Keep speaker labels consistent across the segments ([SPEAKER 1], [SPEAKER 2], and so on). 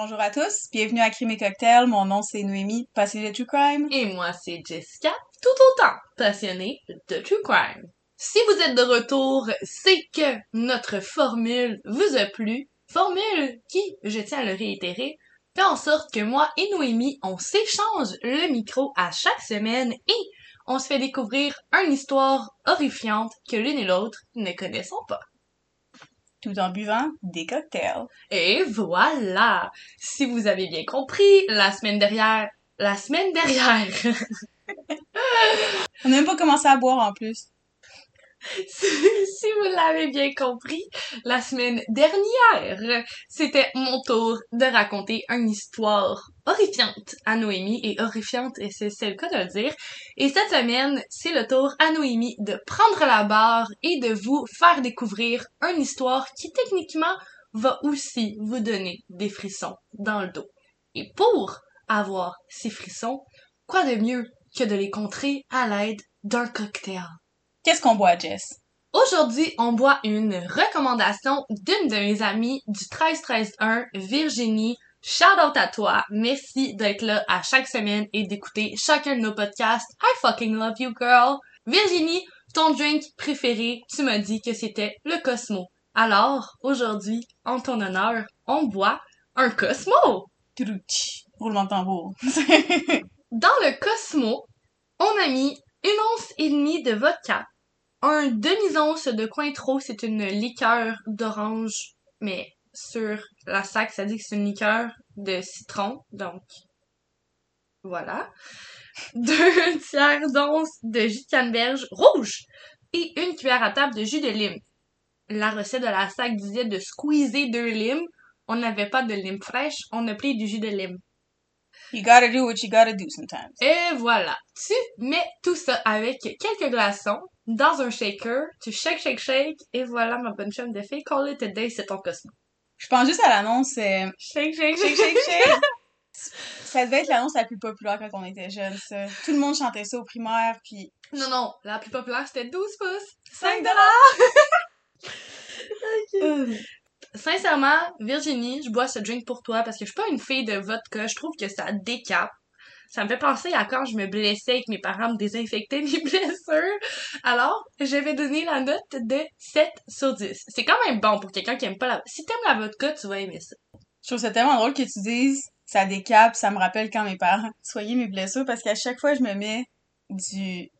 [SPEAKER 1] Bonjour à tous, bienvenue à Crime et Cocktail. Mon nom c'est Noémie, passionnée de True Crime.
[SPEAKER 2] Et moi, c'est Jessica, tout autant passionnée de True Crime. Si vous êtes de retour, c'est que notre formule vous a plu. Formule qui, je tiens à le réitérer, fait en sorte que moi et Noémie, on s'échange le micro à chaque semaine et on se fait découvrir une histoire horrifiante que l'une et l'autre ne connaissons pas.
[SPEAKER 1] Tout en buvant des cocktails.
[SPEAKER 2] Et voilà! Si vous avez bien compris, la semaine derrière, la semaine derrière,
[SPEAKER 1] On n'a même pas commencé à boire en plus.
[SPEAKER 2] Si, vous l'avez bien compris, la semaine dernière, c'était mon tour de raconter une histoire horrifiante à Noémie, et horrifiante, et c'est c'est le cas de le dire. Et cette semaine, c'est le tour à Noémie de prendre la barre et de vous faire découvrir une histoire qui techniquement va aussi vous donner des frissons dans le dos. Et pour avoir ces frissons, quoi de mieux que de les contrer à l'aide d'un cocktail?
[SPEAKER 1] Qu'est-ce qu'on boit, Jess?
[SPEAKER 2] Aujourd'hui, on boit une recommandation d'une de mes amies du 13-13-1, Virginie. Shout out à toi. Merci d'être là à chaque semaine et d'écouter chacun de nos podcasts. I fucking love you, girl. Virginie, ton drink préféré, tu m'as dit que c'était le Cosmo. Alors, aujourd'hui, en ton honneur, on boit un Cosmo.
[SPEAKER 1] Roulement de tambour.
[SPEAKER 2] Dans le Cosmo, on a mis une once et demie de vodka, un demi-once de Cointreau, c'est une liqueur d'orange, mais sur la sac, ça dit que c'est une liqueur de citron, donc voilà. Deux tiers d'once de jus de canneberge rouge et une cuillère à table de jus de lime. La recette de la sac disait de squeezer deux limes. On n'avait pas de lime fraîche, on a pris du jus de lime.
[SPEAKER 1] You gotta do what you gotta do sometimes.
[SPEAKER 2] Et voilà. Tu mets tout ça avec quelques glaçons dans un shaker, tu shake, shake, shake, et voilà ma bonne chum de fille. Call it a day, c'est ton Cosmo.
[SPEAKER 1] Je pense juste à l'annonce, euh,
[SPEAKER 2] Shake, shake,
[SPEAKER 1] shake, shake, shake. ça devait être l'annonce la plus populaire quand on était jeune, ça. Tout le monde chantait ça au primaire, puis
[SPEAKER 2] Non, non, la plus populaire c'était 12 pouces.
[SPEAKER 1] 5
[SPEAKER 2] Euh, Sincèrement, Virginie, je bois ce drink pour toi parce que je suis pas une fille de vodka. Je trouve que ça décape. Ça me fait penser à quand je me blessais et que mes parents me désinfectaient mes blessures. Alors, je vais donner la note de 7 sur 10. C'est quand même bon pour quelqu'un qui aime pas la... Si t'aimes la vodka, tu vas aimer ça.
[SPEAKER 1] Je trouve ça tellement drôle que tu dises ça décape, ça me rappelle quand mes parents soignaient mes blessures parce qu'à chaque fois je me mets du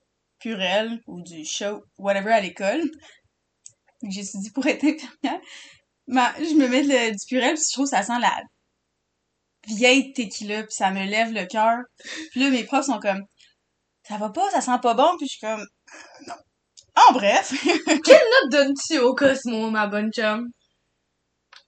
[SPEAKER 1] Purel ou du show whatever à l'école. J'ai dit pour être infirmière. Ma- je me mets le- du Purel puis je trouve que ça sent la vieille tequila puis ça me lève le cœur. Puis là mes profs sont comme ça va pas, ça sent pas bon puis je suis comme non. En bref,
[SPEAKER 2] Quelle note donnes-tu au Cosmo, ma bonne chum?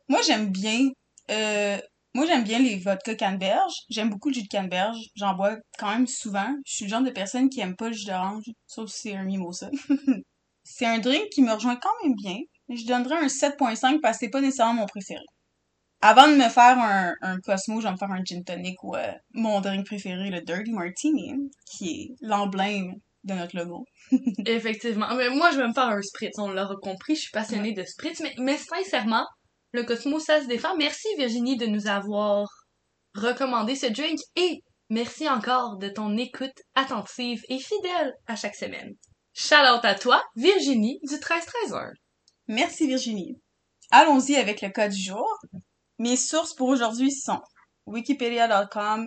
[SPEAKER 1] Moi, j'aime bien. Euh, moi, j'aime bien les vodka canneberge. J'aime beaucoup le jus de canneberge. J'en bois quand même souvent. Je suis le genre de personne qui aime pas le jus d'orange, sauf si c'est un mimosa. c'est un drink qui me rejoint quand même bien. Je donnerais un 7.5 parce que c'est pas nécessairement mon préféré. Avant de me faire un, un Cosmo, je vais me faire un gin tonic ou euh, mon drink préféré, le Dirty Martini, qui est l'emblème de notre logo.
[SPEAKER 2] Effectivement. Mais moi, je vais me faire un spritz, on l'aura compris. Je suis passionnée de spritz. Mais, sincèrement, le Cosmo, ça se défend. Merci, Virginie, de nous avoir recommandé ce drink. Et merci encore de ton écoute attentive et fidèle à chaque semaine. Shout out à toi, Virginie, du 13-13-1.
[SPEAKER 1] Merci Virginie. Allons-y avec le cas du jour. Mes sources pour aujourd'hui sont wikipedia.com,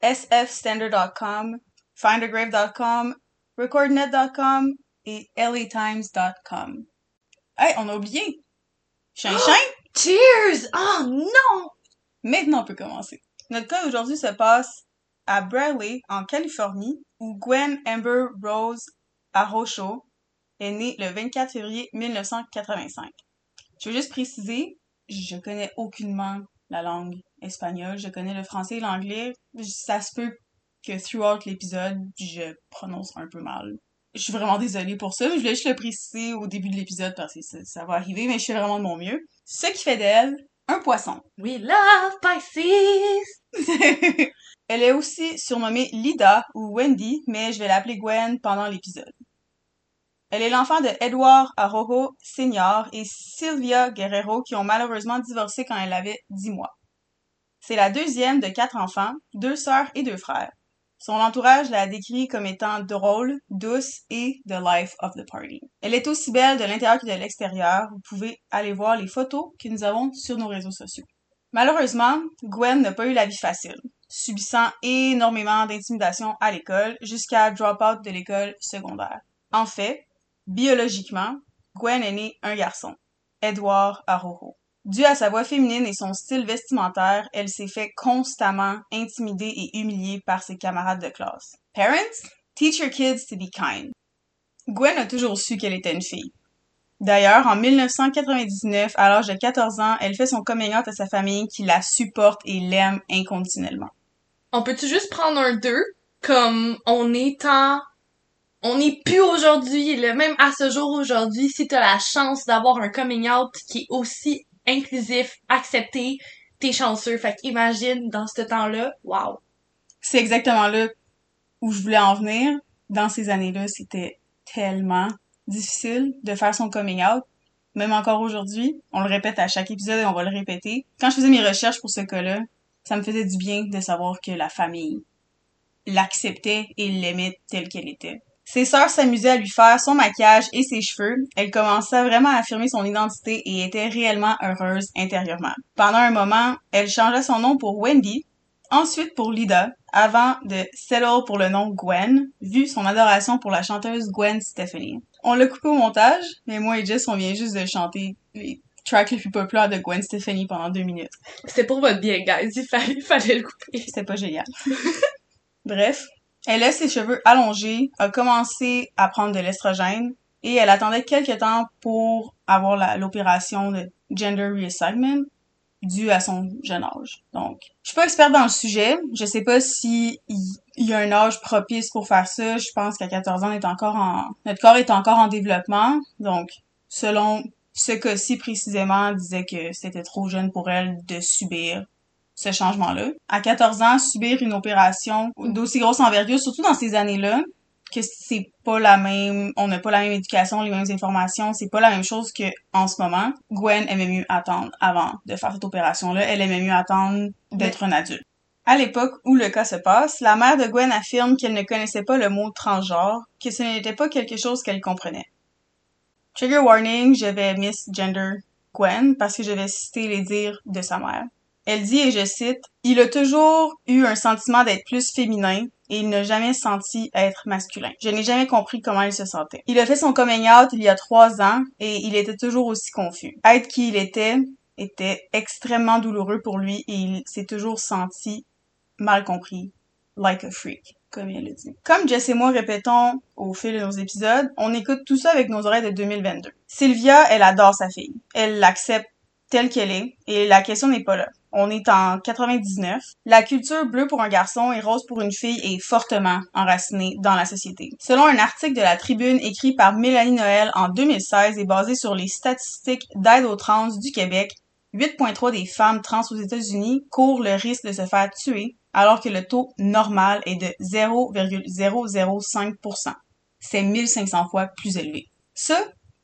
[SPEAKER 1] sfstandard.com, findagrave.com, recordnet.com et latimes.com. Hey, on a oublié! Chinchin!
[SPEAKER 2] Cheers! Oh non!
[SPEAKER 1] Maintenant, on peut commencer. Notre cas aujourd'hui se passe à Bradley, en Californie, où Gwen Amber Rose Arrocho est née le 24 février 1985. Je veux juste préciser, je connais aucunement la langue espagnole, je connais le français et l'anglais. Ça se peut que throughout l'épisode, je prononce un peu mal. Je suis vraiment désolée pour ça, mais je voulais juste le préciser au début de l'épisode parce que ça, ça va arriver, mais je fais vraiment de mon mieux. Ce qui fait d'elle un poisson.
[SPEAKER 2] We love Pisces!
[SPEAKER 1] Elle est aussi surnommée Lida ou Wendy, mais je vais l'appeler Gwen pendant l'épisode. Elle est l'enfant de Edward Arrojo Senior et Sylvia Guerrero qui ont malheureusement divorcé quand elle avait 10 mois. C'est la deuxième de quatre enfants, deux sœurs et deux frères. Son entourage l'a décrit comme étant drôle, douce et the life of the party. Elle est aussi belle de l'intérieur que de l'extérieur. Vous pouvez aller voir les photos que nous avons sur nos réseaux sociaux. Malheureusement, Gwen n'a pas eu la vie facile, subissant énormément d'intimidation à l'école jusqu'à drop out de l'école secondaire. En fait, biologiquement, Gwen est née un garçon, Edward Aroho. Dû à sa voix féminine et son style vestimentaire, elle s'est fait constamment intimider et humilier par ses camarades de classe. Parents, teach your kids to be kind. Gwen a toujours su qu'elle était une fille. D'ailleurs, en 1999, à l'âge de 14 ans, elle fait son coming out à sa famille qui la supporte et l'aime inconditionnellement.
[SPEAKER 2] On peut-tu juste prendre un deux, comme on est en... On n'est plus aujourd'hui, même à ce jour aujourd'hui, si t'as la chance d'avoir un coming out qui est aussi inclusif, accepté, t'es chanceux. Fait qu'imagine, dans ce temps-là, wow.
[SPEAKER 1] C'est exactement là où je voulais en venir. Dans ces années-là, c'était tellement difficile de faire son coming out. Même encore aujourd'hui, on le répète à chaque épisode et on va le répéter. Quand je faisais mes recherches pour ce cas-là, ça me faisait du bien de savoir que la famille l'acceptait et l'aimait telle qu'elle était. Ses sœurs s'amusaient à lui faire son maquillage et ses cheveux. Elle commençait vraiment à affirmer son identité et était réellement heureuse intérieurement. Pendant un moment, elle changea son nom pour Wendy, ensuite pour Lida, avant de settle pour le nom Gwen, vu son adoration pour la chanteuse Gwen Stefani. On l'a coupé au montage, mais moi et Jess, on vient juste de chanter les tracks les plus populaires de Gwen Stefani pendant deux minutes.
[SPEAKER 2] C'est pour votre bien, guys. Il fallait, il fallait le couper.
[SPEAKER 1] C'était pas génial. Bref, elle laisse ses cheveux allongés, a commencé à prendre de l'estrogène et elle attendait quelques temps pour avoir l'opération de gender reassignment due à son jeune âge. Donc, je suis pas experte dans le sujet. Je sais pas si il y a un âge propice pour faire ça. Je pense qu'à 14 ans, on est encore en, notre corps est encore en développement. Donc, selon ce cas-ci précisément, disait que c'était trop jeune pour elle de subir ce changement-là. À 14 ans, subir une opération d'aussi grosse envergure, surtout dans ces années-là, que c'est pas la même, on n'a pas la même éducation, les mêmes informations, c'est pas la même chose que en ce moment. Gwen aimait mieux attendre avant de faire cette opération-là. Elle aimait mieux attendre d'être un adulte. À l'époque où le cas se passe, la mère de Gwen affirme qu'elle ne connaissait pas le mot transgenre, que ce n'était pas quelque chose qu'elle comprenait. Trigger warning, je vais miss gender Gwen parce que je vais citer les dires de sa mère. Elle dit, et je cite, Il a toujours eu un sentiment d'être plus féminin et il n'a jamais senti être masculin. Je n'ai jamais compris comment il se sentait. Il a fait son coming out il y a trois ans et il était toujours aussi confus. Être qui il était était extrêmement douloureux pour lui et il s'est toujours senti mal compris, like a freak, comme il le dit. Comme Jess et moi répétons au fil de nos épisodes, on écoute tout ça avec nos oreilles de 2022. Sylvia, elle adore sa fille. Elle l'accepte telle qu'elle est et la question n'est pas là. On est en 99. La culture bleue pour un garçon et rose pour une fille est fortement enracinée dans la société. Selon un article de la Tribune écrit par Mélanie Noël en 2016 et basé sur les statistiques d'aide aux trans du Québec, 8.3 des femmes trans aux États-Unis courent le risque de se faire tuer alors que le taux normal est de 0,005%. C'est 1500 fois plus élevé. Ça,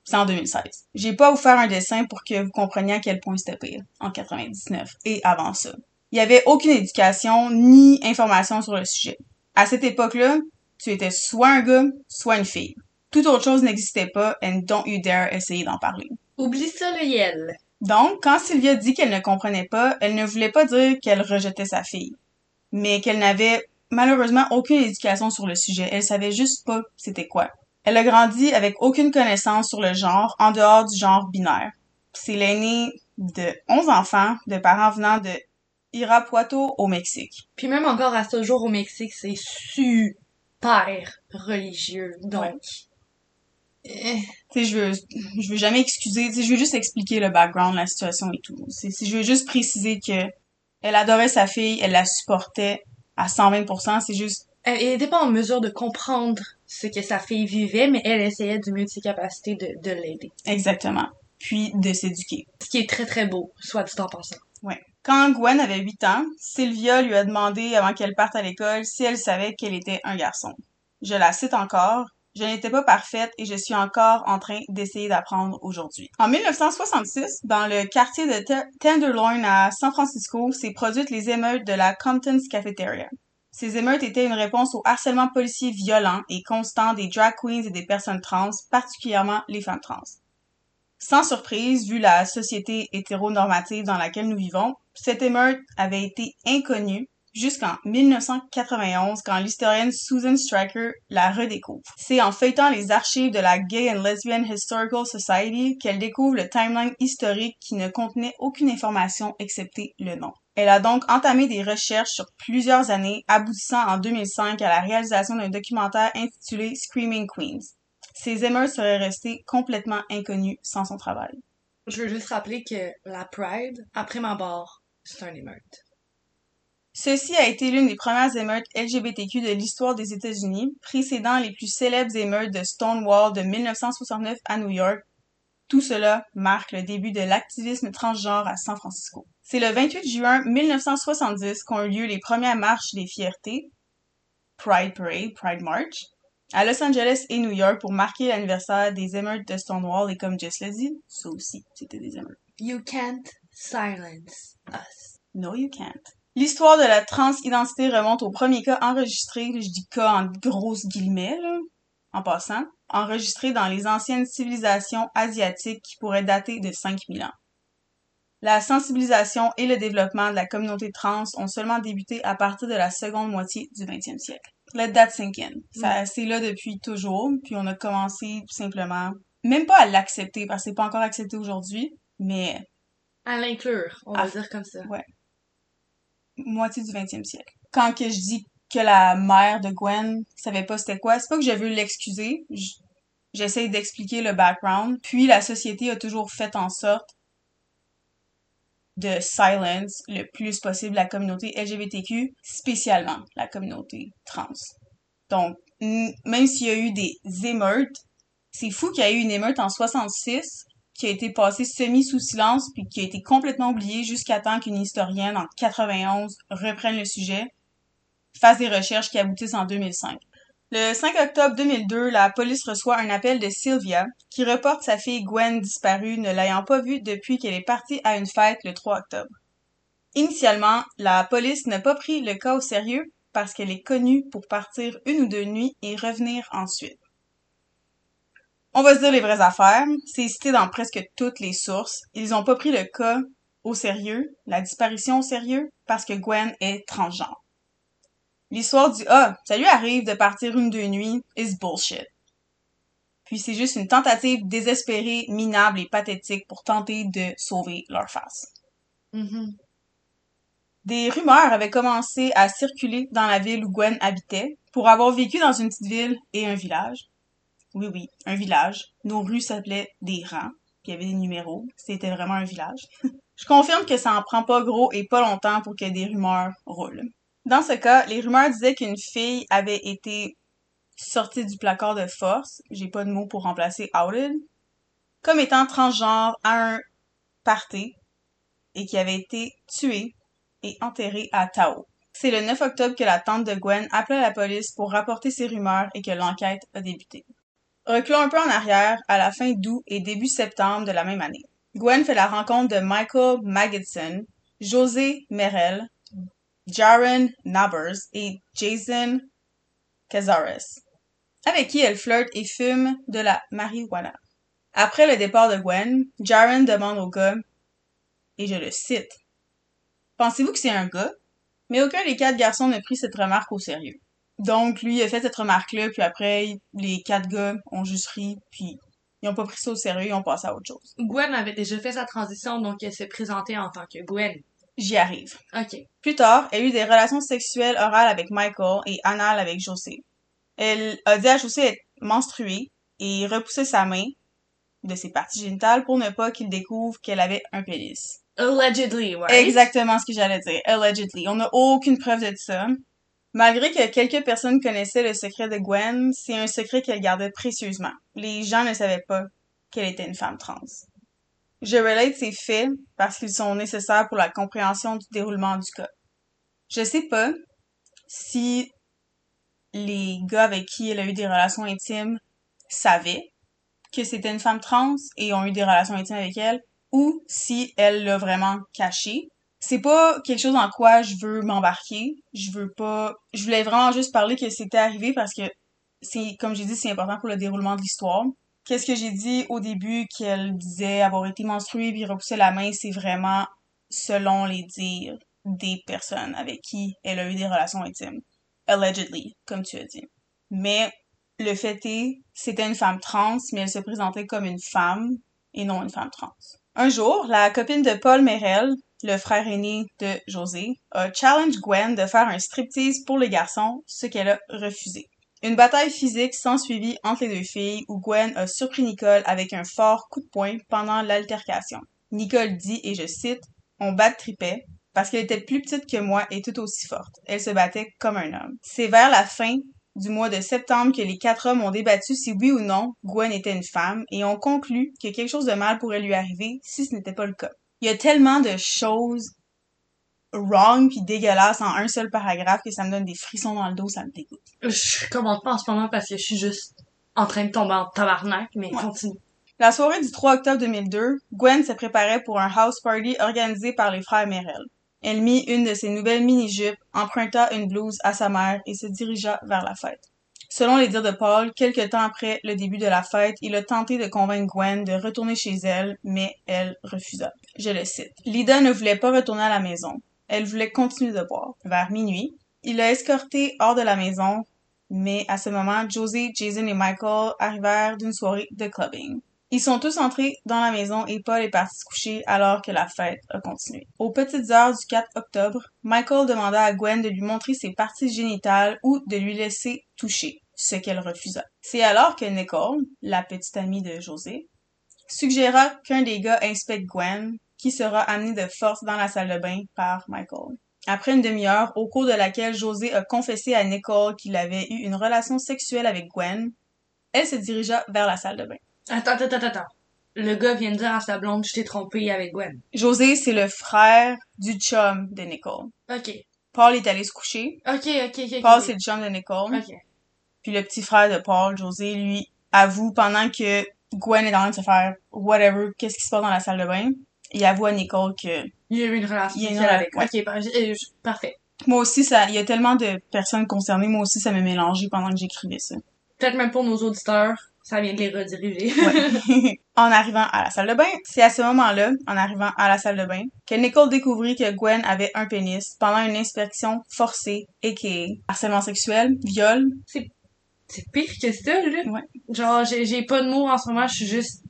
[SPEAKER 1] c'est en 2016. J'ai pas à vous faire un dessin pour que vous compreniez à quel point c'était pire en 99 et avant ça. Il y avait aucune éducation ni information sur le sujet. À cette époque-là, tu étais soit un gars, soit une fille. Toute autre chose n'existait pas and don't you dare essayer d'en parler.
[SPEAKER 2] Oublie ça le yel.
[SPEAKER 1] Donc, quand Sylvia dit qu'elle ne comprenait pas, elle ne voulait pas dire qu'elle rejetait sa fille, mais qu'elle n'avait malheureusement aucune éducation sur le sujet. Elle savait juste pas c'était quoi. Elle a grandi avec aucune connaissance sur le genre en dehors du genre binaire. C'est l'aînée de 11 enfants de parents venant de Irapuato au Mexique.
[SPEAKER 2] Puis même encore à ce jour au Mexique, c'est super religieux. Donc,
[SPEAKER 1] eh. Tu sais, je veux, je veux jamais excuser, tu sais, je veux juste expliquer le background, la situation et tout. C'est, je veux juste préciser que elle adorait sa fille, elle la supportait à 120%, c'est juste...
[SPEAKER 2] Elle n'était pas en mesure de comprendre ce que sa fille vivait, mais elle essayait du mieux de ses capacités de, de l'aider.
[SPEAKER 1] Exactement. Puis de s'éduquer.
[SPEAKER 2] Ce qui est très très beau, soit dit en passant.
[SPEAKER 1] Ouais. Quand Gwen avait 8 ans, Sylvia lui a demandé avant qu'elle parte à l'école si elle savait qu'elle était un garçon. Je la cite encore. Je n'étais pas parfaite et je suis encore en train d'essayer d'apprendre aujourd'hui. En 1966, dans le quartier de Tenderloin à San Francisco, s'est produite les émeutes de la Compton's Cafeteria. Ces émeutes étaient une réponse au harcèlement policier violent et constant des drag queens et des personnes trans, particulièrement les femmes trans. Sans surprise, vu la société hétéronormative dans laquelle nous vivons, cette émeute avait été inconnue jusqu'en 1991 quand l'historienne Susan Stryker la redécouvre. C'est en feuilletant les archives de la Gay and Lesbian Historical Society qu'elle découvre le timeline historique qui ne contenait aucune information excepté le nom. Elle a donc entamé des recherches sur plusieurs années, aboutissant en 2005 à la réalisation d'un documentaire intitulé Screaming Queens. Ces émeutes seraient restées complètement inconnues sans son travail.
[SPEAKER 2] Je veux juste rappeler que la Pride, après ma barre, c'est un émeute.
[SPEAKER 1] Ceci a été l'une des premières émeutes LGBTQ de l'histoire des États-Unis, précédant les plus célèbres émeutes de Stonewall de 1969 à New York. Tout cela marque le début de l'activisme transgenre à San Francisco. C'est le 28 juin 1970 qu'ont eu lieu les premières marches des fiertés, Pride Parade, Pride March, à Los Angeles et New York pour marquer l'anniversaire des émeutes de Stonewall et comme Jess l'a dit, ça aussi, c'était des émeutes.
[SPEAKER 2] You can't silence us.
[SPEAKER 1] No, you can't. L'histoire de la transidentité remonte au premier cas enregistré, je dis cas en grosses guillemets, en passant, enregistré dans les anciennes civilisations asiatiques qui pourraient dater de 5000 ans. La sensibilisation et le développement de la communauté trans ont seulement débuté à partir de la seconde moitié du 20e siècle. Let that sink in. Ça, mm. c'est là depuis toujours, puis on a commencé simplement, même pas à l'accepter, parce que c'est pas encore accepté aujourd'hui, mais...
[SPEAKER 2] À l'inclure, on va dire comme ça.
[SPEAKER 1] Ouais moitié du 20e siècle. Quand que je dis que la mère de Gwen savait pas c'était quoi, c'est pas que je veux l'excuser. J'essaie d'expliquer le background. Puis la société a toujours fait en sorte de silence le plus possible la communauté LGBTQ, spécialement la communauté trans. Donc, même s'il y a eu des émeutes, c'est fou qu'il y ait eu une émeute en 66 qui a été passé semi sous silence puis qui a été complètement oublié jusqu'à temps qu'une historienne en 91 reprenne le sujet, fasse des recherches qui aboutissent en 2005. Le 5 octobre 2002, la police reçoit un appel de Sylvia qui reporte sa fille Gwen disparue ne l'ayant pas vue depuis qu'elle est partie à une fête le 3 octobre. Initialement, la police n'a pas pris le cas au sérieux parce qu'elle est connue pour partir une ou deux nuits et revenir ensuite. On va se dire les vraies affaires. C'est cité dans presque toutes les sources. Ils ont pas pris le cas au sérieux, la disparition au sérieux, parce que Gwen est transgenre. L'histoire du Ah, ça lui arrive de partir une deux nuits is bullshit. Puis c'est juste une tentative désespérée, minable et pathétique pour tenter de sauver leur face.
[SPEAKER 2] Mm-hmm.
[SPEAKER 1] Des rumeurs avaient commencé à circuler dans la ville où Gwen habitait pour avoir vécu dans une petite ville et un village. Oui, oui, un village. Nos rues s'appelaient des rangs, puis il y avait des numéros. C'était vraiment un village. Je confirme que ça en prend pas gros et pas longtemps pour que des rumeurs roulent. Dans ce cas, les rumeurs disaient qu'une fille avait été sortie du placard de force, j'ai pas de mots pour remplacer outed, comme étant transgenre à un party et qui avait été tuée et enterrée à Tao. C'est le 9 octobre que la tante de Gwen appela la police pour rapporter ces rumeurs et que l'enquête a débuté. Reculons un peu en arrière, à la fin d'août et début septembre de la même année. Gwen fait la rencontre de Michael Magidson, José Merel, Jaren Nabers et Jason Cazares, avec qui elle flirte et fume de la marijuana. Après le départ de Gwen, Jaren demande au gars, et je le cite, Pensez-vous que c'est un gars? Mais aucun des quatre garçons ne prit cette remarque au sérieux. Donc, lui, il a fait cette remarque-là, puis après, les quatre gars ont juste ri, puis ils ont pas pris ça au sérieux, ils ont passé à autre chose.
[SPEAKER 2] Gwen avait déjà fait sa transition, donc elle s'est présentée en tant que Gwen.
[SPEAKER 1] J'y arrive.
[SPEAKER 2] OK.
[SPEAKER 1] Plus tard, elle a eu des relations sexuelles orales avec Michael et anales avec José. Elle a dit à José être menstruée et repoussé sa main de ses parties génitales pour ne pas qu'il découvre qu'elle avait un pénis.
[SPEAKER 2] Allegedly, right?
[SPEAKER 1] Exactement ce que j'allais dire. Allegedly. On n'a aucune preuve de ça. Malgré que quelques personnes connaissaient le secret de Gwen, c'est un secret qu'elle gardait précieusement. Les gens ne savaient pas qu'elle était une femme trans. Je relate ces faits parce qu'ils sont nécessaires pour la compréhension du déroulement du cas. Je sais pas si les gars avec qui elle a eu des relations intimes savaient que c'était une femme trans et ont eu des relations intimes avec elle, ou si elle l'a vraiment caché. C'est pas quelque chose en quoi je veux m'embarquer. Je veux pas. Je voulais vraiment juste parler que c'était arrivé parce que c'est, comme j'ai dit, c'est important pour le déroulement de l'histoire. Qu'est-ce que j'ai dit au début qu'elle disait avoir été menstruée puis repousser la main, c'est vraiment selon les dires des personnes avec qui elle a eu des relations intimes. Allegedly, comme tu as dit. Mais le fait est, c'était une femme trans, mais elle se présentait comme une femme et non une femme trans. Un jour, la copine de Paul Merel, le frère aîné de José, a challenge Gwen de faire un striptease pour les garçons, ce qu'elle a refusé. Une bataille physique s'ensuivit entre les deux filles où Gwen a surpris Nicole avec un fort coup de poing pendant l'altercation. Nicole dit, et je cite, On bat tripait parce qu'elle était plus petite que moi et tout aussi forte. Elle se battait comme un homme. C'est vers la fin du mois de septembre que les quatre hommes ont débattu si oui ou non Gwen était une femme et ont conclu que quelque chose de mal pourrait lui arriver si ce n'était pas le cas. Il y a tellement de choses wrong puis dégueulasses en un seul paragraphe que ça me donne des frissons dans le dos, ça me dégoûte.
[SPEAKER 2] Je commente pas en ce moment parce que je suis juste en train de tomber en tabarnak, mais
[SPEAKER 1] Ouais.
[SPEAKER 2] continue.
[SPEAKER 1] La soirée du 3 octobre 2002, Gwen se préparait pour un house party organisé par les frères Merrill. Elle mit une de ses nouvelles mini-jupes, emprunta une blouse à sa mère et se dirigea vers la fête. Selon les dires de Paul, quelque temps après le début de la fête, il a tenté de convaincre Gwen de retourner chez elle, mais elle refusa. Je le cite. Lida ne voulait pas retourner à la maison. Elle voulait continuer de boire. Vers minuit, il l'a escortée hors de la maison, mais à ce moment, Josie, Jason et Michael arrivèrent d'une soirée de clubbing. Ils sont tous entrés dans la maison et Paul est parti se coucher alors que la fête a continué. Aux petites heures du 4 octobre, Michael demanda à Gwen de lui montrer ses parties génitales ou de lui laisser toucher, ce qu'elle refusa. C'est alors que Nicole, la petite amie de José, suggéra qu'un des gars inspecte Gwen, qui sera amené de force dans la salle de bain par Michael. Après une demi-heure, au cours de laquelle José a confessé à Nicole qu'il avait eu une relation sexuelle avec Gwen, elle se dirigea vers la salle de bain.
[SPEAKER 2] Attends, attends, attends, attends. Le gars vient de dire à sa blonde, je t'ai trompé avec Gwen.
[SPEAKER 1] José, c'est le frère du chum de Nicole.
[SPEAKER 2] Ok.
[SPEAKER 1] Paul est allé se coucher.
[SPEAKER 2] Ok, ok, ok.
[SPEAKER 1] Paul, c'est le chum de Nicole.
[SPEAKER 2] Ok.
[SPEAKER 1] Puis le petit frère de Paul, José, lui, avoue pendant que Gwen est en train de se faire whatever, qu'est-ce qui se passe dans la salle de bain, il avoue à Nicole que
[SPEAKER 2] Il y a eu une relation
[SPEAKER 1] Il y a une
[SPEAKER 2] avec. Ok, par- euh, je- parfait.
[SPEAKER 1] moi aussi, ça, il y a tellement de personnes concernées, moi aussi, ça m'a mélangé pendant que j'écrivais ça.
[SPEAKER 2] Peut-être même pour nos auditeurs, ça vient de les rediriger.
[SPEAKER 1] Ouais. en arrivant à la salle de bain, c'est à ce moment-là, en arrivant à la salle de bain, que Nicole découvrit que Gwen avait un pénis pendant une inspection forcée, a.k.a. harcèlement sexuel, viol.
[SPEAKER 2] C'est pire que ça, là.
[SPEAKER 1] Ouais.
[SPEAKER 2] Genre, j'ai, j'ai pas de mots en ce moment, je suis juste...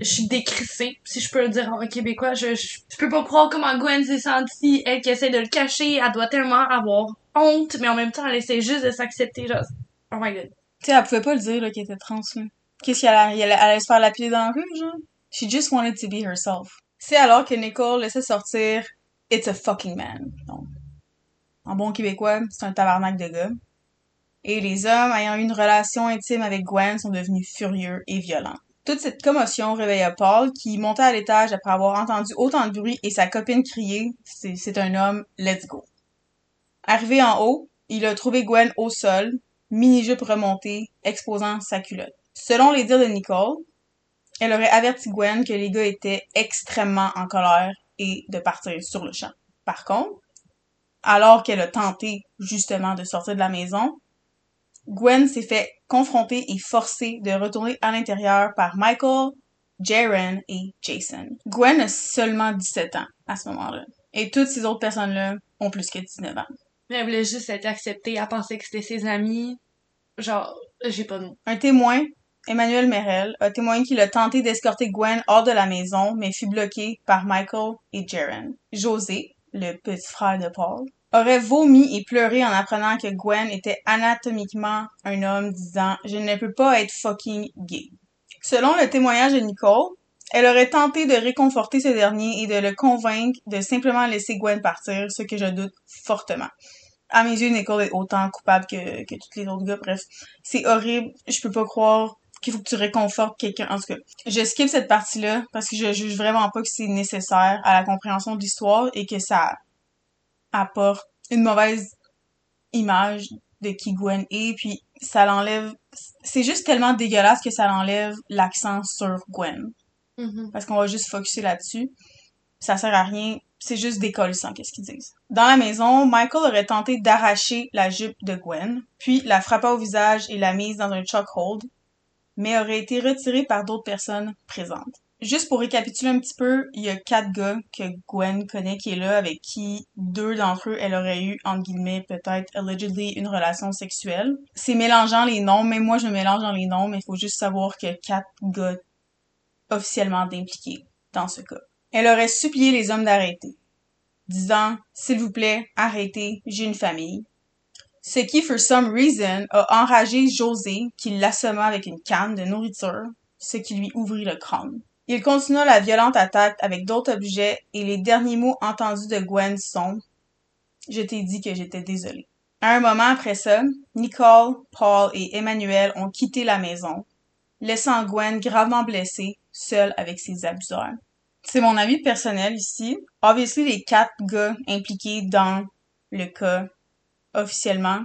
[SPEAKER 2] Je suis décrissée, si je peux le dire en québécois. Je, je, je peux pas croire comment Gwen s'est sentie. Elle qui essaie de le cacher, elle doit tellement avoir honte, mais en même temps, elle essaie juste de s'accepter, genre... Oh my god.
[SPEAKER 1] Tu sais, elle pouvait pas le dire, là, qu'elle était trans, là. Qu'est-ce qu'elle allait, elle allait se faire lapider dans la rue, genre? She just wanted to be herself. C'est alors que Nicole laissait sortir It's a fucking man. Donc, en bon québécois, c'est un tabarnak de gars. Et les hommes ayant eu une relation intime avec Gwen sont devenus furieux et violents. Toute cette commotion réveilla Paul, qui monta à l'étage après avoir entendu autant de bruit et sa copine crier C'est un homme, let's go. Arrivé en haut, il a trouvé Gwen au sol, mini-jupe remontée, exposant sa culotte. Selon les dires de Nicole, elle aurait averti Gwen que les gars étaient extrêmement en colère et de partir sur le champ. Par contre, alors qu'elle a tenté justement de sortir de la maison, Gwen s'est fait confronter et forcer de retourner à l'intérieur par Michael, Jaren et Jason. Gwen a seulement 17 ans à ce moment-là. Et toutes ces autres personnes-là ont plus que 19 ans.
[SPEAKER 2] Mais elle voulait juste être acceptée, elle pensait que c'était ses amis. Genre, j'ai pas de mots.
[SPEAKER 1] Un témoin, Emmanuel Merel, a témoigné qu'il a tenté d'escorter Gwen hors de la maison, mais fut bloqué par Michael et Jaren. José, le petit frère de Paul, aurait vomi et pleuré en apprenant que Gwen était anatomiquement un homme, disant « Je ne peux pas être fucking gay ». Selon le témoignage de Nicole, elle aurait tenté de réconforter ce dernier et de le convaincre de simplement laisser Gwen partir, ce que je doute fortement. À mes yeux, Nicole est autant coupable que, que tous les autres gars. Bref, c'est horrible. Je peux pas croire qu'il faut que tu réconfortes quelqu'un. En tout cas, je skip cette partie-là parce que je juge vraiment pas que c'est nécessaire à la compréhension de l'histoire et que ça apporte une mauvaise image de qui Gwen est, puis ça l'enlève... C'est juste tellement dégueulasse que ça l'enlève l'accent sur Gwen.
[SPEAKER 2] Mhm.
[SPEAKER 1] Parce qu'on va juste focuser là-dessus. Ça sert à rien. C'est juste décollissant, qu'est-ce qu'ils disent. Dans la maison, Michael aurait tenté d'arracher la jupe de Gwen, puis la frappa au visage et la mise dans un chokehold, mais aurait été retiré par d'autres personnes présentes. Juste pour récapituler un petit peu, il y a quatre gars que Gwen connaît qui est là, avec qui deux d'entre eux, elle aurait eu, entre guillemets, peut-être, allegedly, une relation sexuelle. C'est mélangeant les noms, même moi je mélange dans les noms, mais il faut juste savoir que quatre gars officiellement impliqués dans ce cas. Elle aurait supplié les hommes d'arrêter, disant S'il vous plaît, arrêtez, j'ai une famille. Ce qui, for some reason, a enragé José, qui l'assomma avec une canne de nourriture, ce qui lui ouvrit le crâne. Il continua la violente attaque avec d'autres objets et les derniers mots entendus de Gwen sont Je t'ai dit que j'étais désolée. Un moment après ça, Nicole, Paul et Emmanuel ont quitté la maison, laissant Gwen gravement blessée, seule avec ses abuseurs. C'est mon avis personnel ici. Obviously, les quatre gars impliqués dans le cas officiellement,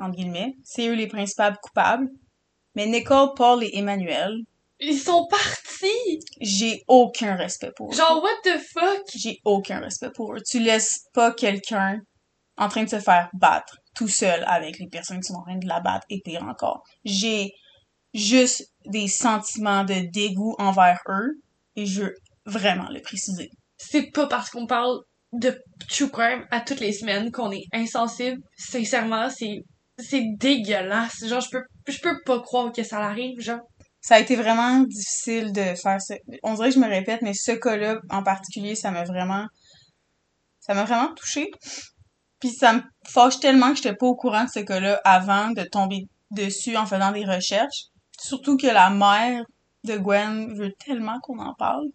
[SPEAKER 1] entre guillemets, c'est eux les principaux coupables. Mais Nicole, Paul et Emmanuel,
[SPEAKER 2] Ils sont partis!
[SPEAKER 1] j'ai aucun respect pour eux.
[SPEAKER 2] Genre, what the fuck?
[SPEAKER 1] J'ai aucun respect pour eux. Tu laisses pas quelqu'un en train de se faire battre tout seul avec les personnes qui sont en train de la battre et pire encore. J'ai juste des sentiments de dégoût envers eux et je veux vraiment le préciser.
[SPEAKER 2] C'est pas parce qu'on parle de true crime à toutes les semaines qu'on est insensible. Sincèrement, c'est, c'est dégueulasse. Genre, je peux, je peux pas croire que ça arrive, genre.
[SPEAKER 1] Ça a été vraiment difficile de faire ça. On dirait que je me répète, mais ce cas-là en particulier, ça m'a vraiment, ça m'a vraiment touchée. Puis ça me fâche tellement que j'étais pas au courant de ce cas-là avant de tomber dessus en faisant des recherches. Surtout que la mère de Gwen veut tellement qu'on en parle.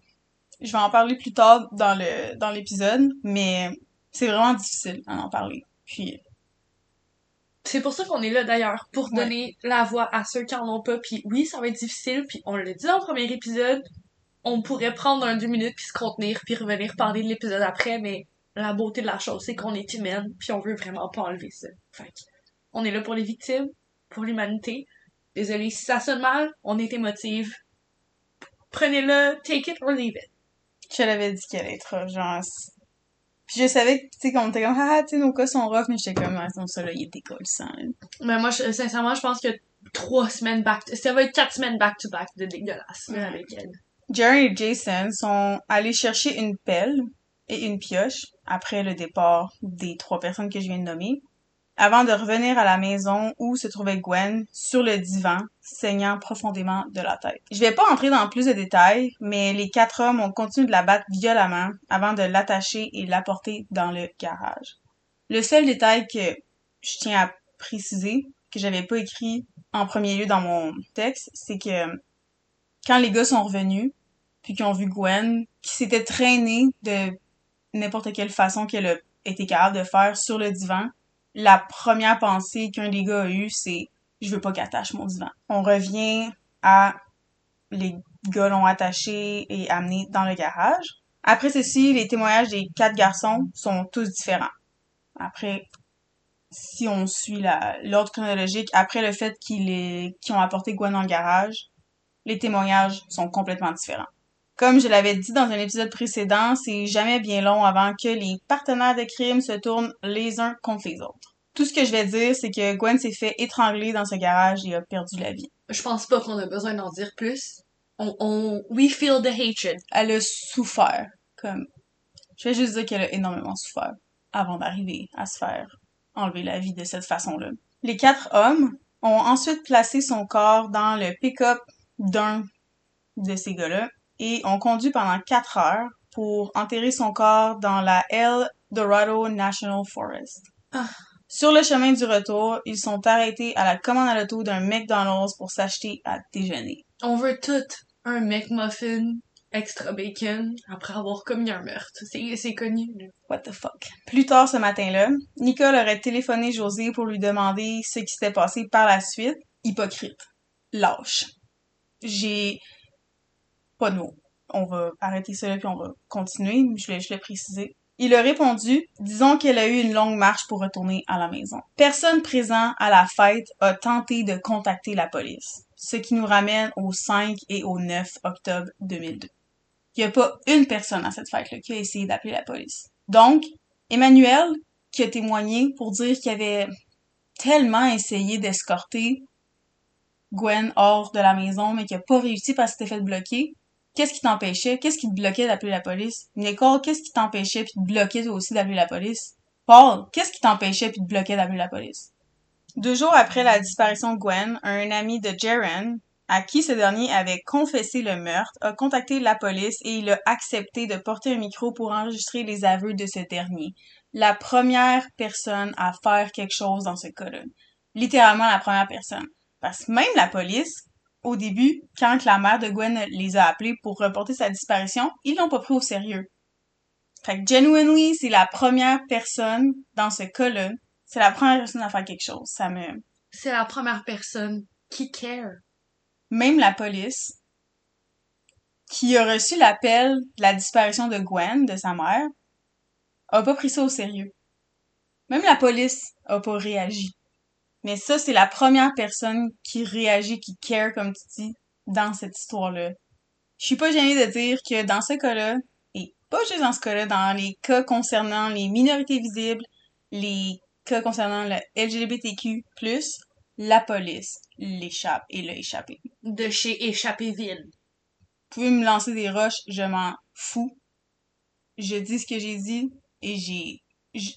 [SPEAKER 1] Je vais en parler plus tard dans le dans l'épisode, mais c'est vraiment difficile à en parler. Puis
[SPEAKER 2] C'est pour ça qu'on est là d'ailleurs, pour
[SPEAKER 1] Ouais.
[SPEAKER 2] donner la voix à ceux qui en ont pas. Puis oui, ça va être difficile. Puis on l'a dit dans le premier épisode, on pourrait prendre un deux minutes puis se contenir puis revenir parler de l'épisode après. Mais la beauté de la chose, c'est qu'on est humaine puis on veut vraiment pas enlever ça. Fait que on est là pour les victimes, pour l'humanité. Désolé si ça sonne mal, on est émotive. Prenez-le, take it or leave it.
[SPEAKER 1] je l'avais dit qu'elle allait être genre. Puis je savais que, tu sais, qu'on était comme, ah, tu sais, nos cas sont rough, mais j'étais comme, ah, non, ça là, il était colissant, là.
[SPEAKER 2] Mais moi, je- sincèrement, je pense que trois semaines back, ça va être quatre semaines back to back de dégueulasse
[SPEAKER 1] Ouais.
[SPEAKER 2] avec elle.
[SPEAKER 1] Jerry et Jason sont allés chercher une pelle et une pioche après le départ des trois personnes que je viens de nommer, avant de revenir à la maison où se trouvait Gwen sur le divan, saignant profondément de la tête. Je vais pas entrer dans plus de détails, mais les quatre hommes ont continué de la battre violemment avant de l'attacher et l'apporter dans le garage. Le seul détail que je tiens à préciser, que j'avais pas écrit en premier lieu dans mon texte, c'est que quand les gars sont revenus, puis qu'ils ont vu Gwen, qui s'était traînée de n'importe quelle façon qu'elle a été capable de faire sur le divan, la première pensée qu'un des gars a eue, c'est « je veux pas qu'elle attache mon divan ». On revient à les gars l'ont attaché et amené dans le garage. Après ceci, les témoignages des quatre garçons sont tous différents. Après, si on suit l'ordre chronologique, après le fait qu'ils ont apporté Gwen dans le garage, les témoignages sont complètement différents. Comme je l'avais dit dans un épisode précédent, c'est jamais bien long avant que les partenaires de crime se tournent les uns contre les autres. Tout ce que je vais dire, c'est que Gwen s'est fait étrangler dans ce garage et a perdu la vie.
[SPEAKER 2] Je pense pas qu'on a besoin d'en dire plus. On, on, we feel the hatred.
[SPEAKER 1] Elle a souffert, comme, je vais juste dire qu'elle a énormément souffert avant d'arriver à se faire enlever la vie de cette façon-là. Les quatre hommes ont ensuite placé son corps dans le pick-up d'un de ces gars-là et ont conduit pendant quatre heures pour enterrer son corps dans la El Dorado National Forest.
[SPEAKER 2] Ah.
[SPEAKER 1] Sur le chemin du retour, ils sont arrêtés à la commande à l'auto d'un McDonald's pour s'acheter à déjeuner.
[SPEAKER 2] On veut tout un McMuffin extra bacon après avoir commis un meurtre. C'est, connu.
[SPEAKER 1] What the fuck? Plus tard ce matin-là, Nicole aurait téléphoné José pour lui demander ce qui s'était passé par la suite. Hypocrite. Lâche. J'ai pas de mots. On va arrêter là puis on va continuer. Je voulais juste le préciser. Il a répondu, disons qu'elle a eu une longue marche pour retourner à la maison. Personne présent à la fête a tenté de contacter la police, ce qui nous ramène au 5 et au 9 octobre 2002. Il n'y a pas une personne à cette fête-là qui a essayé d'appeler la police. Donc, Emmanuel, qui a témoigné pour dire qu'il avait tellement essayé d'escorter Gwen hors de la maison, mais qu'il n'a pas réussi parce qu'il s'était fait bloquer, Qu'est-ce qui t'empêchait? Qu'est-ce qui te bloquait d'appeler la police? Nicole, qu'est-ce qui t'empêchait puis te bloquait toi aussi d'appeler la police? Paul, qu'est-ce qui t'empêchait puis te bloquait d'appeler la police? Deux jours après la disparition de Gwen, un ami de Jaren, à qui ce dernier avait confessé le meurtre, a contacté la police et il a accepté de porter un micro pour enregistrer les aveux de ce dernier. La première personne à faire quelque chose dans ce cas-là. Littéralement la première personne. Parce que même la police, au début, quand la mère de Gwen les a appelés pour reporter sa disparition, ils l'ont pas pris au sérieux. Fait que genuinely, c'est la première personne dans ce cas-là. C'est la première personne à faire quelque chose. Ça me...
[SPEAKER 2] C'est la première personne qui care.
[SPEAKER 1] Même la police, qui a reçu l'appel de la disparition de Gwen, de sa mère, a pas pris ça au sérieux. Même la police a pas réagi. Mais ça, c'est la première personne qui réagit, qui care, comme tu dis, dans cette histoire-là. Je suis pas gênée de dire que dans ce cas-là, et pas juste dans ce cas-là, dans les cas concernant les minorités visibles, les cas concernant le LGBTQ+, la police l'échappe et l'a échappé.
[SPEAKER 2] De chez Échappéville.
[SPEAKER 1] Vous pouvez me lancer des roches, je m'en fous. Je dis ce que j'ai dit et j'ai...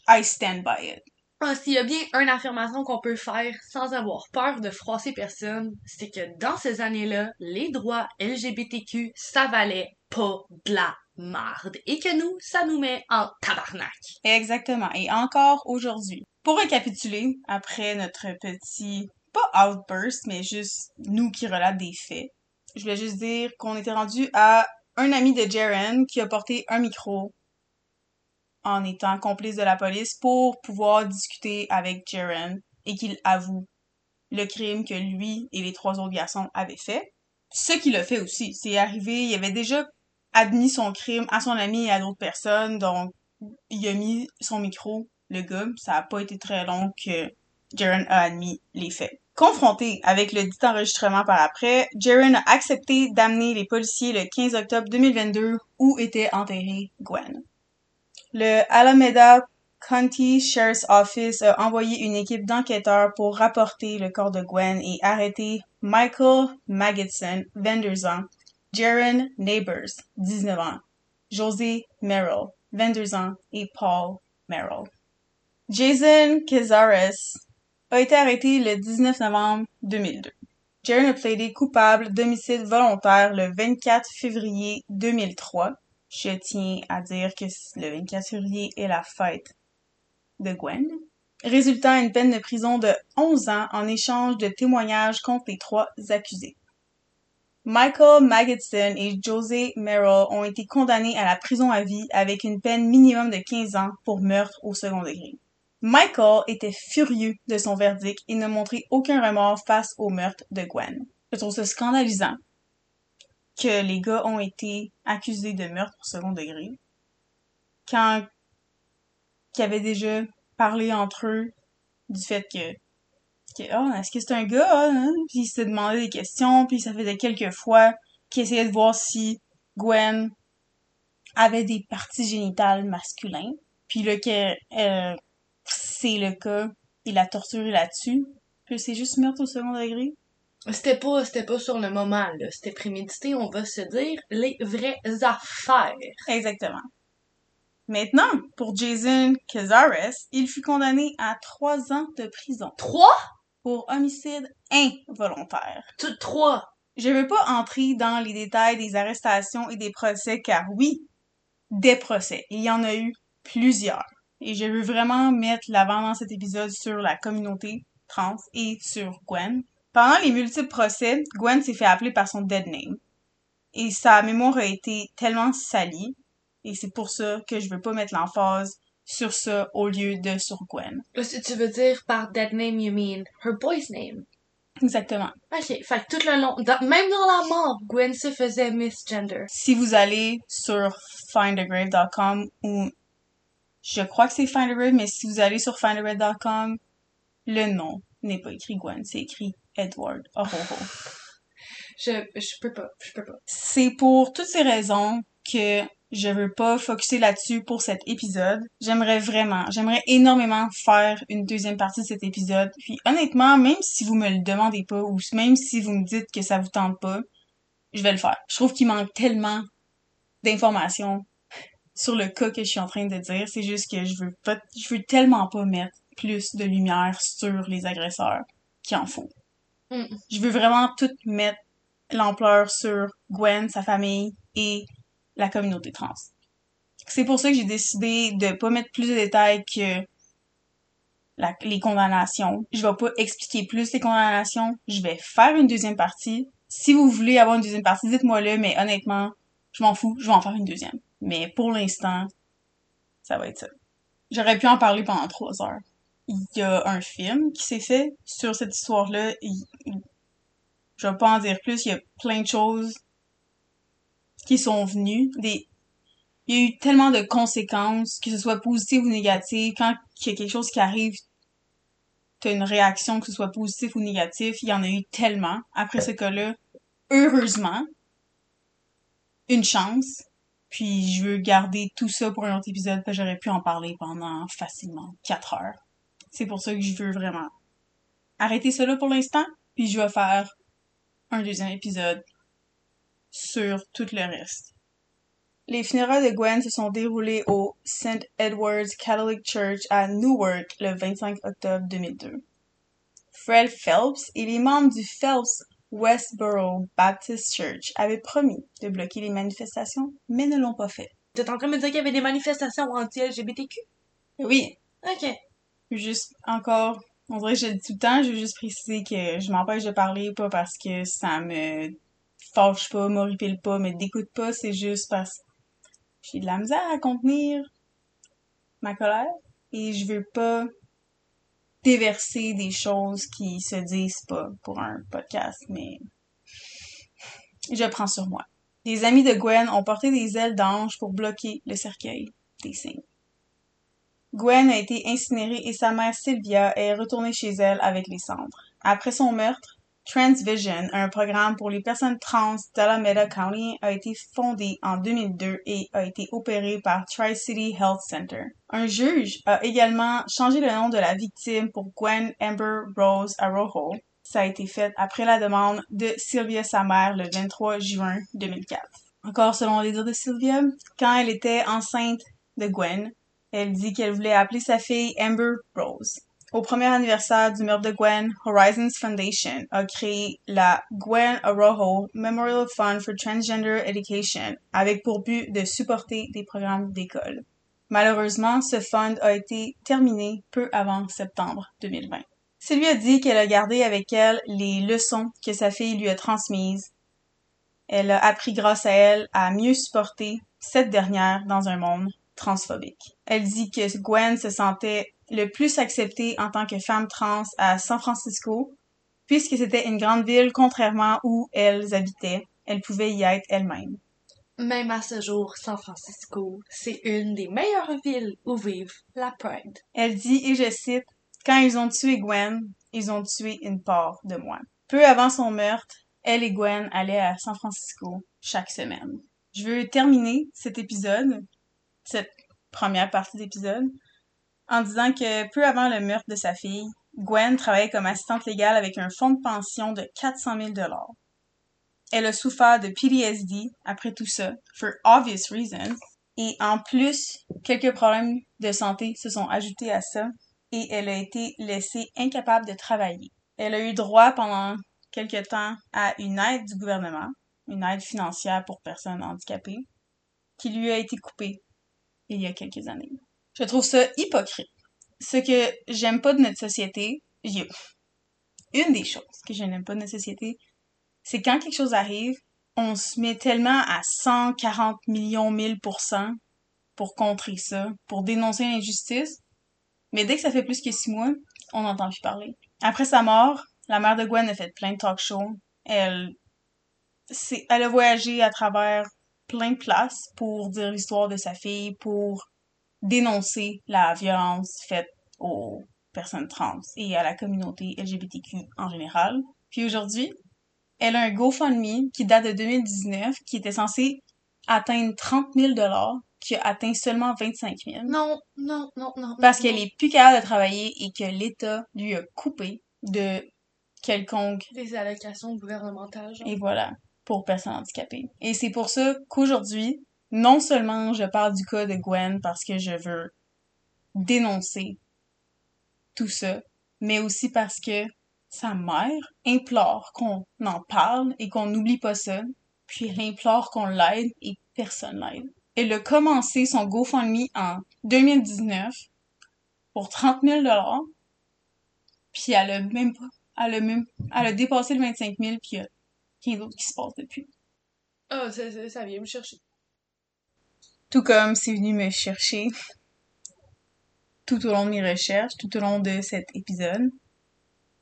[SPEAKER 1] I stand by it.
[SPEAKER 2] Ah, s'il y a bien une affirmation qu'on peut faire sans avoir peur de froisser personne, c'est que dans ces années-là, les droits LGBTQ, ça valait pas de la marde. Et que nous, ça nous met en tabarnak.
[SPEAKER 1] Exactement. Et encore aujourd'hui. Pour récapituler, après notre petit, pas outburst, mais juste nous qui relate des faits, je voulais juste dire qu'on était rendu à un ami de Jaren qui a porté un micro en étant complice de la police pour pouvoir discuter avec Jaren et qu'il avoue le crime que lui et les trois autres garçons avaient fait. Ce qu'il a fait aussi, c'est arrivé, il avait déjà admis son crime à son ami et à d'autres personnes, donc il a mis son micro, le gars, ça a pas été très long que Jaren a admis les faits. Confronté avec le dit enregistrement par après, Jaren a accepté d'amener les policiers le 15 octobre 2022 où était enterré Gwen. Le Alameda County Sheriff's Office a envoyé une équipe d'enquêteurs pour rapporter le corps de Gwen et arrêter Michael Magidson, 22 ans, Jaren Neighbors, 19 ans, José Merrill, 22 ans, et Paul Merrill. Jason Cazares a été arrêté le 19 novembre 2002. Jaren a plaidé coupable d'homicide volontaire le 24 février 2003 je tiens à dire que le 24 février est la fête de Gwen, résultant à une peine de prison de 11 ans en échange de témoignages contre les trois accusés. Michael Magidson et José Merrill ont été condamnés à la prison à vie avec une peine minimum de 15 ans pour meurtre au second degré. Michael était furieux de son verdict et ne montrait aucun remords face au meurtre de Gwen. Je trouve ça scandalisant que les gars ont été accusés de meurtre au second degré. Quand qu'ils avaient déjà parlé entre eux du fait que, que oh, est-ce que c'est un gars, hein? Puis ils se demandaient des questions, puis ça faisait quelques fois qu'ils essayaient de voir si Gwen avait des parties génitales masculines. Puis là, que euh, c'est le cas, il a torturé là-dessus. Puis c'est juste meurtre au second degré.
[SPEAKER 2] C'était pas, c'était pas sur le moment, là. C'était prémédité, on va se dire les vraies affaires.
[SPEAKER 1] Exactement. Maintenant, pour Jason Cazares, il fut condamné à trois ans de prison.
[SPEAKER 2] Trois?
[SPEAKER 1] Pour homicide involontaire.
[SPEAKER 2] Tout trois?
[SPEAKER 1] Je veux pas entrer dans les détails des arrestations et des procès, car oui, des procès. Il y en a eu plusieurs. Et je veux vraiment mettre l'avant dans cet épisode sur la communauté trans et sur Gwen, pendant les multiples procès, Gwen s'est fait appeler par son dead name. Et sa mémoire a été tellement salie, et c'est pour ça que je veux pas mettre l'emphase sur ça au lieu de sur Gwen.
[SPEAKER 2] Si tu veux dire par dead name, you mean her boy's name.
[SPEAKER 1] Exactement.
[SPEAKER 2] Ok, fait que tout le long, même dans la mort, Gwen se faisait misgender.
[SPEAKER 1] Si vous allez sur findagrave.com ou Je crois que c'est Findered, mais si vous allez sur findered.com, le nom n'est pas écrit Gwen, c'est écrit Edward. Oh, oh, oh.
[SPEAKER 2] Je, je peux pas, je peux pas.
[SPEAKER 1] C'est pour toutes ces raisons que je veux pas focuser là-dessus pour cet épisode. J'aimerais vraiment, j'aimerais énormément faire une deuxième partie de cet épisode. Puis honnêtement, même si vous me le demandez pas ou même si vous me dites que ça vous tente pas, je vais le faire. Je trouve qu'il manque tellement d'informations sur le cas que je suis en train de dire. C'est juste que je veux pas, je veux tellement pas mettre plus de lumière sur les agresseurs qu'il en faut.
[SPEAKER 2] Mm.
[SPEAKER 1] Je veux vraiment tout mettre l'ampleur sur Gwen, sa famille et la communauté trans. C'est pour ça que j'ai décidé de pas mettre plus de détails que les condamnations. Je vais pas expliquer plus les condamnations. Je vais faire une deuxième partie. Si vous voulez avoir une deuxième partie, dites-moi-le, mais honnêtement, je m'en fous, je vais en faire une deuxième. Mais pour l'instant, ça va être ça. J'aurais pu en parler pendant trois heures. Il y a un film qui s'est fait sur cette histoire-là. Je vais pas en dire plus, il y a plein de choses qui sont venues. Des... Il y a eu tellement de conséquences, que ce soit positive ou négative. Quand il y a quelque chose qui arrive, t'as une réaction, que ce soit positif ou négatif. Il y en a eu tellement. Après ce cas-là, heureusement, une chance. Puis je veux garder tout ça pour un autre épisode, parce que j'aurais pu en parler pendant facilement quatre heures. C'est pour ça que je veux vraiment arrêter cela pour l'instant, puis je vais faire un deuxième épisode sur tout le reste. Les funérailles de Gwen se sont déroulées au St. Edward's Catholic Church à Newark le 25 octobre 2002. Fred Phelps et les membres du Phelps Westboro Baptist Church avaient promis de bloquer les manifestations, mais ne l'ont pas fait.
[SPEAKER 2] T'es en train de me dire qu'il y avait des manifestations anti-LGBTQ?
[SPEAKER 1] Oui,
[SPEAKER 2] Ok.
[SPEAKER 1] Juste encore, on dirait que je le dis tout le temps, je veux juste préciser que je m'empêche de parler, pas parce que ça me fâche pas, m'horripile pas, me dégoûte pas, c'est juste parce que j'ai de la misère à contenir ma colère et je veux pas déverser des choses qui se disent pas pour un podcast, mais je prends sur moi. Les amis de Gwen ont porté des ailes d'ange pour bloquer le cercueil des signes. Gwen a été incinérée et sa mère Sylvia est retournée chez elle avec les cendres. Après son meurtre, Transvision, un programme pour les personnes trans d'Alameda County, a été fondé en 2002 et a été opéré par Tri-City Health Center. Un juge a également changé le nom de la victime pour Gwen Amber Rose Arojo. Ça a été fait après la demande de Sylvia, sa mère, le 23 juin 2004. Encore selon les dires de Sylvia, quand elle était enceinte de Gwen, elle dit qu'elle voulait appeler sa fille Amber Rose. Au premier anniversaire du meurtre de Gwen, Horizons Foundation a créé la Gwen Arojo Memorial Fund for Transgender Education avec pour but de supporter des programmes d'école. Malheureusement, ce fund a été terminé peu avant septembre 2020. Sylvie a dit qu'elle a gardé avec elle les leçons que sa fille lui a transmises. Elle a appris grâce à elle à mieux supporter cette dernière dans un monde transphobique. Elle dit que Gwen se sentait le plus acceptée en tant que femme trans à San Francisco, puisque c'était une grande ville contrairement où elles habitaient. Elle pouvait y être elle-même.
[SPEAKER 2] Même à ce jour, San Francisco, c'est une des meilleures villes où vivent la Pride.
[SPEAKER 1] Elle dit, et je cite, Quand ils ont tué Gwen, ils ont tué une part de moi. Peu avant son meurtre, elle et Gwen allaient à San Francisco chaque semaine. Je veux terminer cet épisode, cette première partie d'épisode, en disant que peu avant le meurtre de sa fille, Gwen travaillait comme assistante légale avec un fonds de pension de 400 000 dollars. Elle a souffert de PTSD après tout ça, for obvious reasons, et en plus, quelques problèmes de santé se sont ajoutés à ça, et elle a été laissée incapable de travailler. Elle a eu droit pendant quelque temps à une aide du gouvernement, une aide financière pour personnes handicapées, qui lui a été coupée il y a quelques années. Je trouve ça hypocrite. Ce que j'aime pas de notre société, une des choses que je n'aime pas de notre société, c'est quand quelque chose arrive, on se met tellement à 140 millions mille pour cent pour contrer ça, pour dénoncer l'injustice, mais dès que ça fait plus que six mois, on n'entend plus parler. Après sa mort, la mère de Gwen a fait plein de talk shows. Elle, elle a voyagé à travers plein de places pour dire l'histoire de sa fille, pour dénoncer la violence faite aux personnes trans et à la communauté LGBTQ en général. Puis aujourd'hui, elle a un GoFundMe qui date de 2019 qui était censé atteindre 30 000 qui a atteint seulement 25 000.
[SPEAKER 2] Non, non, non, non.
[SPEAKER 1] Parce qu'elle est plus capable de travailler et que l'État lui a coupé de quelconque
[SPEAKER 2] Des allocations gouvernementales, genre.
[SPEAKER 1] et voilà, pour personnes handicapées. Et c'est pour ça qu'aujourd'hui, non seulement je parle du cas de Gwen parce que je veux dénoncer tout ça, mais aussi parce que sa mère implore qu'on en parle et qu'on n'oublie pas ça, puis elle implore qu'on l'aide et personne l'aide. Elle a commencé son GoFundMe en 2019 pour 30 000 puis elle a même pas, elle a même, elle a dépassé le 25 000 puis y a rien d'autre qui se passe depuis.
[SPEAKER 2] Ah, ça, ça, ça vient me chercher.
[SPEAKER 1] Tout comme c'est venu me chercher tout au long de mes recherches, tout au long de cet épisode,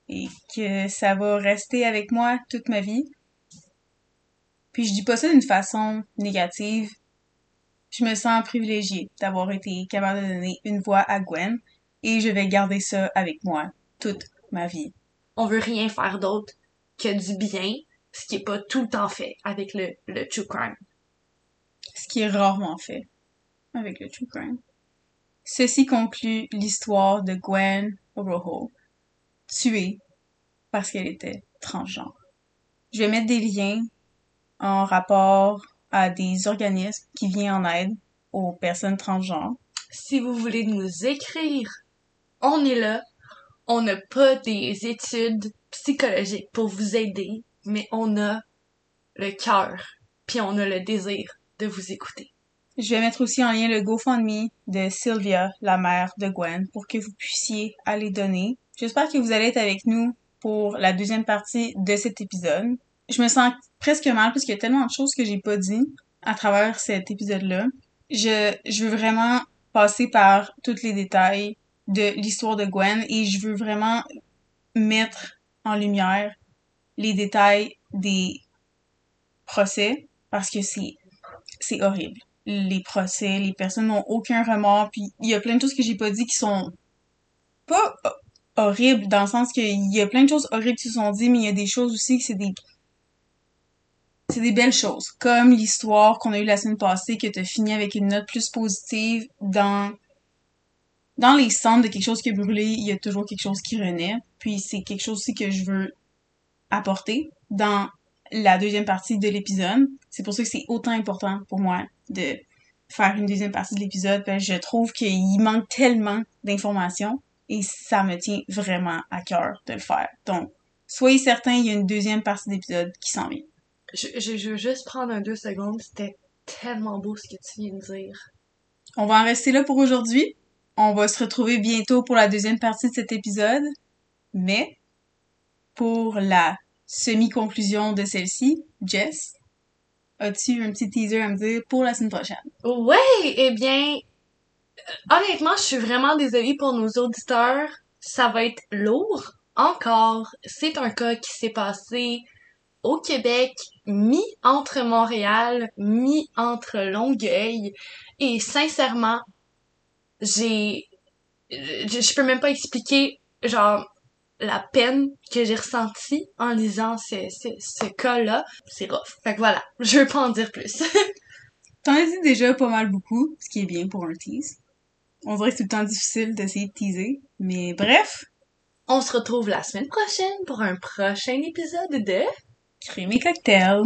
[SPEAKER 1] et que ça va rester avec moi toute ma vie. Puis je dis pas ça d'une façon négative. Je me sens privilégiée d'avoir été capable de donner une voix à Gwen, et je vais garder ça avec moi toute ma vie.
[SPEAKER 2] On veut rien faire d'autre que du bien, ce qui est pas tout le temps fait avec le, le true crime.
[SPEAKER 1] ce qui est rarement fait avec le true crime. Ceci conclut l'histoire de Gwen Rojo, tuée parce qu'elle était transgenre. Je vais mettre des liens en rapport à des organismes qui viennent en aide aux personnes transgenres.
[SPEAKER 2] Si vous voulez nous écrire, on est là. On n'a pas des études psychologiques pour vous aider, mais on a le cœur, puis on a le désir de vous écouter.
[SPEAKER 1] Je vais mettre aussi en lien le GoFundMe de Sylvia, la mère de Gwen, pour que vous puissiez aller donner. J'espère que vous allez être avec nous pour la deuxième partie de cet épisode. Je me sens presque mal parce qu'il y a tellement de choses que j'ai pas dit à travers cet épisode-là. Je, je veux vraiment passer par tous les détails de l'histoire de Gwen et je veux vraiment mettre en lumière les détails des procès parce que c'est c'est horrible. Les procès, les personnes n'ont aucun remords, puis il y a plein de choses que j'ai pas dit qui sont pas ho- horribles dans le sens qu'il y a plein de choses horribles qui se sont dites, mais il y a des choses aussi que c'est des c'est des belles choses, comme l'histoire qu'on a eue la semaine passée que t'as fini avec une note plus positive dans dans les cendres de quelque chose qui a brûlé, il y a toujours quelque chose qui renaît. Puis c'est quelque chose aussi que je veux apporter dans la deuxième partie de l'épisode. C'est pour ça que c'est autant important pour moi de faire une deuxième partie de l'épisode parce que je trouve qu'il manque tellement d'informations et ça me tient vraiment à cœur de le faire. Donc, soyez certains, il y a une deuxième partie d'épisode qui s'en vient.
[SPEAKER 2] Je, je, je veux juste prendre un deux secondes. C'était tellement beau ce que tu viens de dire.
[SPEAKER 1] On va en rester là pour aujourd'hui. On va se retrouver bientôt pour la deuxième partie de cet épisode. Mais, pour la semi-conclusion de celle-ci, Jess, as-tu un petit teaser à me dire pour la semaine prochaine?
[SPEAKER 2] Ouais, eh bien, honnêtement, je suis vraiment désolée pour nos auditeurs. Ça va être lourd. Encore, c'est un cas qui s'est passé au Québec, mi entre Montréal, mi entre Longueuil. Et sincèrement, j'ai, je peux même pas expliquer, genre, la peine que j'ai ressentie en lisant ce, ce, ce cas-là. C'est rough. Fait que voilà, je veux pas en dire plus.
[SPEAKER 1] T'en as dit déjà pas mal beaucoup, ce qui est bien pour un tease. On dirait que c'est tout le temps difficile d'essayer de teaser, mais bref,
[SPEAKER 2] On se retrouve la semaine prochaine pour un prochain épisode de
[SPEAKER 1] crème et cocktail.